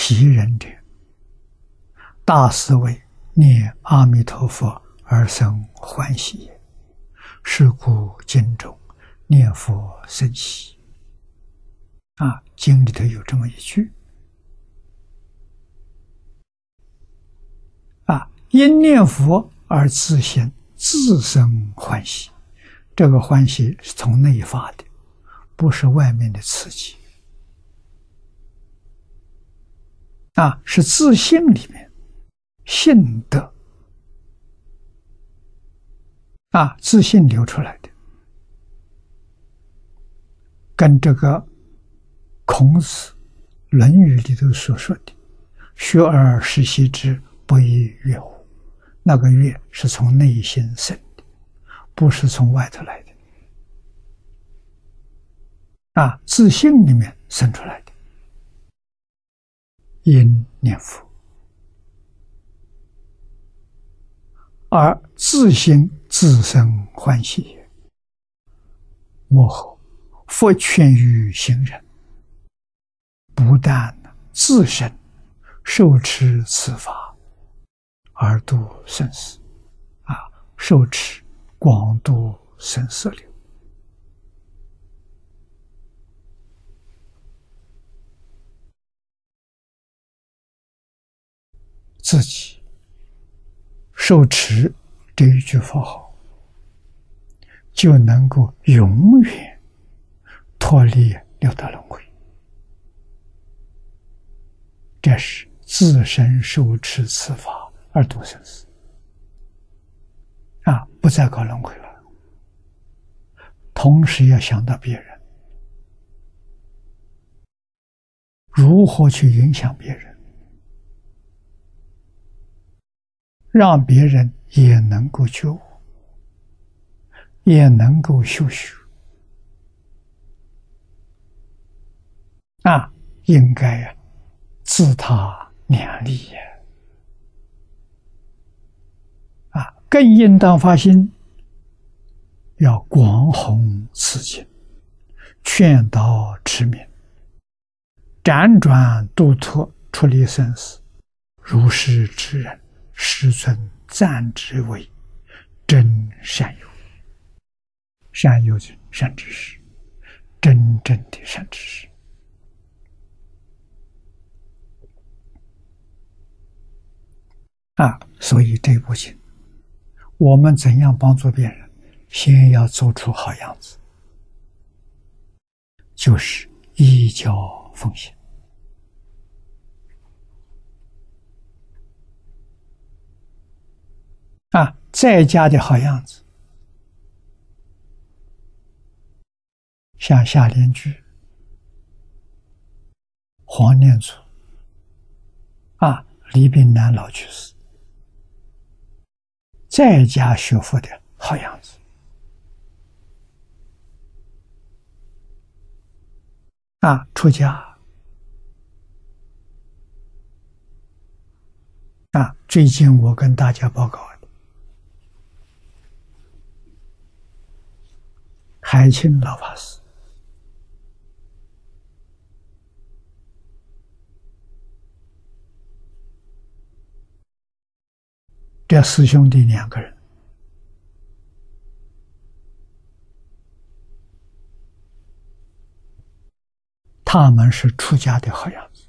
喜人者，大思维念阿弥陀佛而生欢喜。是故经中念佛生喜。啊，经里头有这么一句：啊，因念佛而自心自生欢喜。这个欢喜是从内发的，不是外面的刺激。啊，是自信里面信德啊，自信流出来的，跟这个孔子《论语》里头所说的“学而时习之，不亦说乎”，那个“悦”是从内心生的，不是从外头来的。啊，自信里面生出来的。因念佛而自心自生欢喜也。幕后佛劝于行人，不但自身受持此法而度生死，啊，受持广度生死流。自己受持这一句佛号，就能够永远脱离六道轮回。这是自身受持此法而度生死啊，不再搞轮回了。同时要想到别人如何去影响别人。让别人也能够觉悟，也能够修学啊！应该呀，自他两利呀！啊，更应当发心，要广弘此经，劝导持名，辗转度脱，出离生死，如是之人。师尊赞之为真善友，善友就善知识，真正的善知识啊！所以这部经，我们怎样帮助别人，先要做出好样子，就是依教奉献。啊，在家的好样子，像夏莲居、黄念祖、啊李炳南老居士，在家学佛的好样子。啊，出家，啊，最近我跟大家报告。海清老法师，这师兄弟两个人，他们是出家的好样子。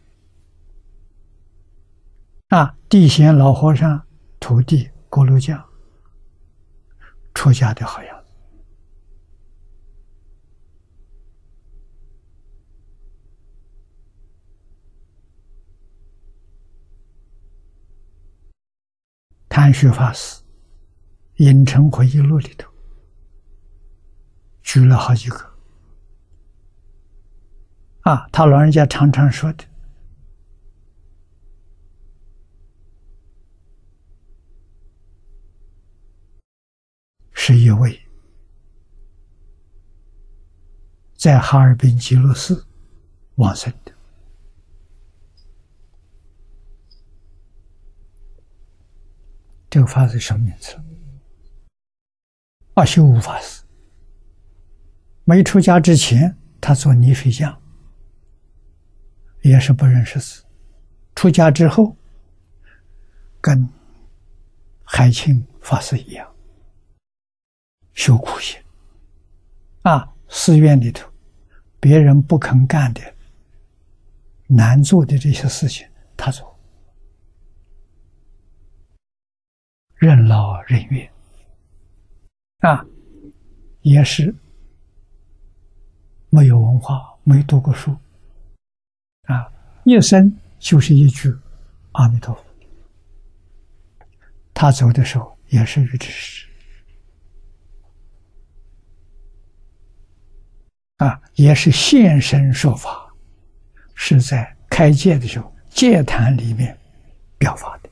啊，地贤老和尚徒弟锅炉匠，出家的好样。安学法师《隐城回忆录》里头举了好几个啊，他老人家常常说的，是一位在哈尔滨极乐寺往生的。这个法师什么名字？阿修无法师。没出家之前，他做泥水匠，也是不认识字，出家之后，跟海清法师一样，修苦行。啊，寺院里头，别人不肯干的、难做的这些事情，他做，任劳任怨。啊，也是没有文化，没读过书，啊，一生就是一句阿弥陀佛。他走的时候也是欲知时，啊，也是现身说法，是在开戒的时候戒坛里面表法的，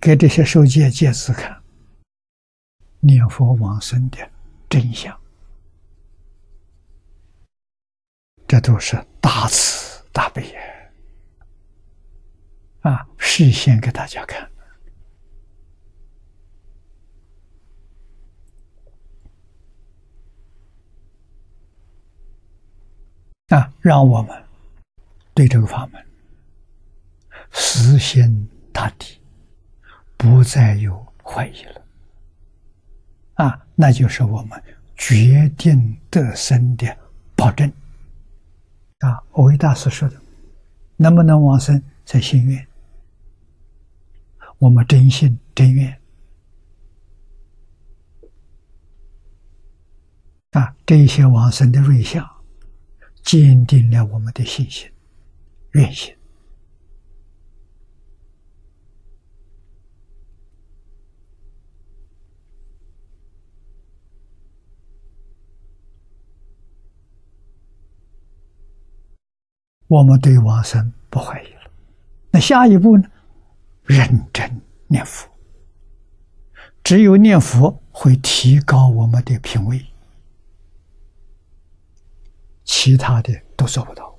给这些受戒戒子看。念佛往生的真相，这都是大慈大悲！啊，示现给大家看，啊，让我们对这个法门死心塌地，不再有怀疑了。啊，那就是我们决定得生的保证。啊，我为大师说的，能不能往生在心愿？我们真心真愿。啊，这些往生的瑞相，坚定了我们的信心、愿心。我们对往生不怀疑了，那下一步呢？认真念佛，只有念佛会提高我们的品位，其他的都做不到。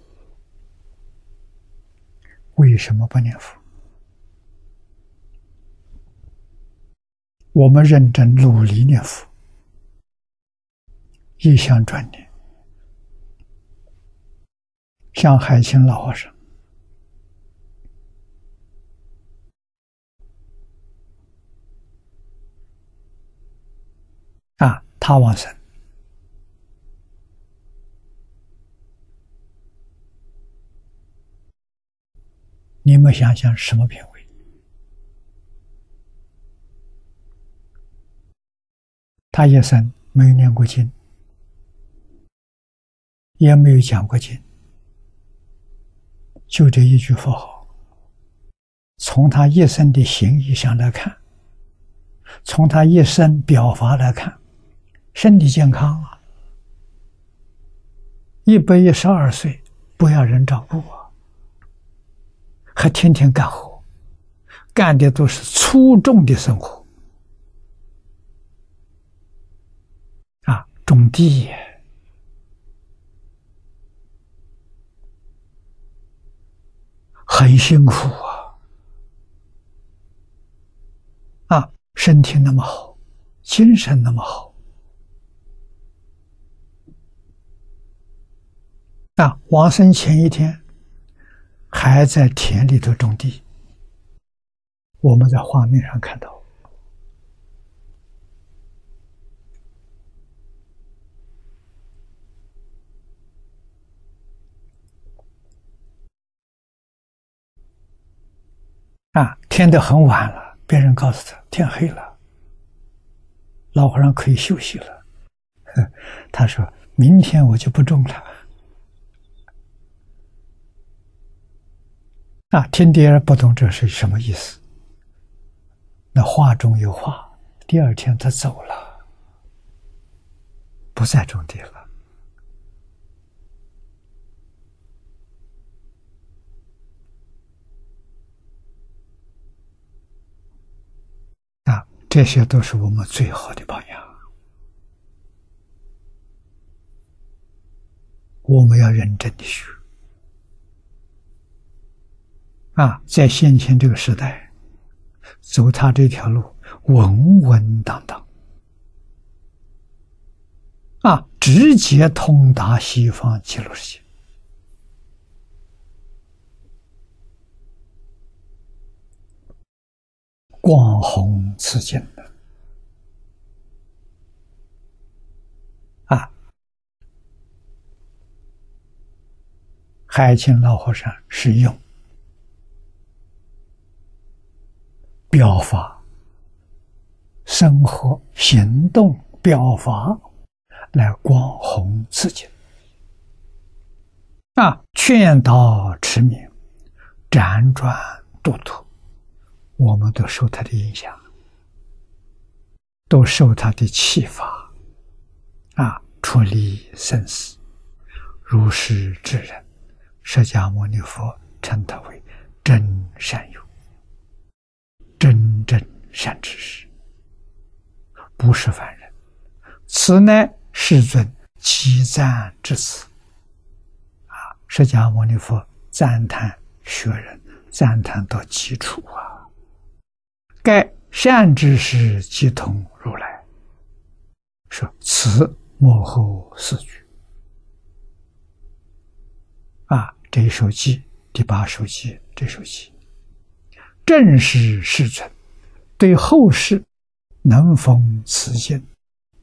为什么不念佛？我们认真努力念佛，一向专念。像海清老和尚啊，他往生，你们想想什么品位？他一生没有念过经，也没有讲过经。就这一句佛号，从他一生的行义上来看，从他一生表法来看，身体健康啊，一百一十二岁不要人照顾啊，还天天干活，干的都是粗重的生活啊，种地。很辛苦啊！啊，身体那么好，精神那么好，啊，往生前一天还在田里头种地，我们在画面上看到。啊，天都很晚了，别人告诉他天黑了，老和尚可以休息了。他说明天我就不种了。啊，天地不懂这是什么意思？那话中有话，第二天他走了，不再种地了。这些都是我们最好的榜样，我们要认真的学。啊！在先前这个时代，走他这条路稳稳当当。啊，直接通达西方极乐世界。光弘此经的啊。海清老和尚是用表法、生活、行动、表法来光弘此经啊，劝导持名，辗转度脱。我们都受他的影响，都受他的启发，啊，出离生死，如是之人，释迦牟尼佛称他为真善友，真正善知识，不是凡人。此乃世尊积赞之词，啊，释迦牟尼佛赞叹学人，赞叹到极处啊。该善知识即同如来，说此幕后四句。啊，这一首偈第八首偈，这首偈。正是世尊对后世能逢此经、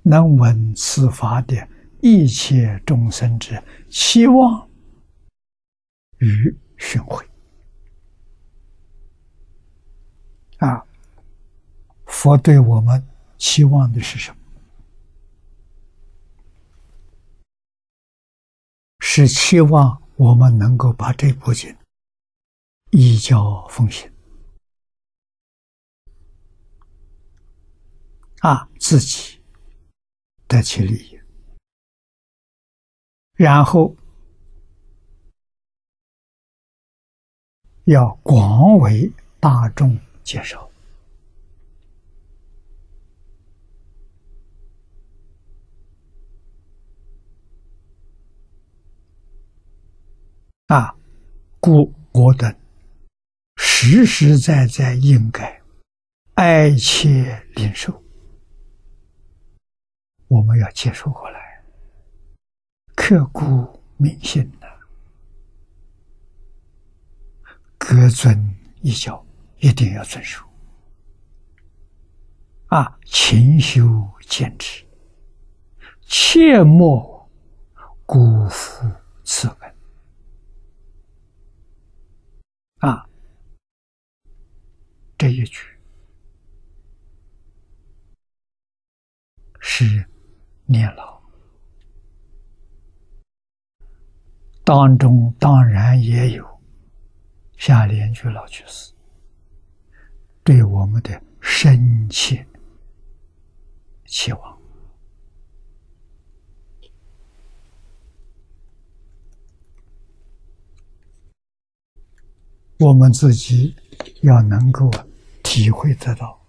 能闻此法的一切众生之期望与寻回啊。佛对我们期望的是什么？是期望我们能够把这部经依教奉行，啊，自己得其利益，然后要广为大众介绍。啊，故我等实实在在应该爱切领受，我们要接受过来，刻骨铭心的，各遵一教，一定要遵守。啊，勤修坚持，切莫辜负此本。啊，这一句是念老，当中当然也有下联句老居士对我们的深切期望。我们自己要能够体会得到，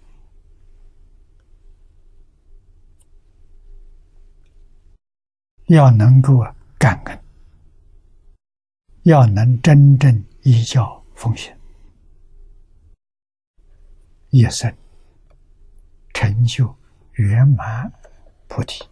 要能够感恩，要能真正依教奉行，一生成就圆满菩提。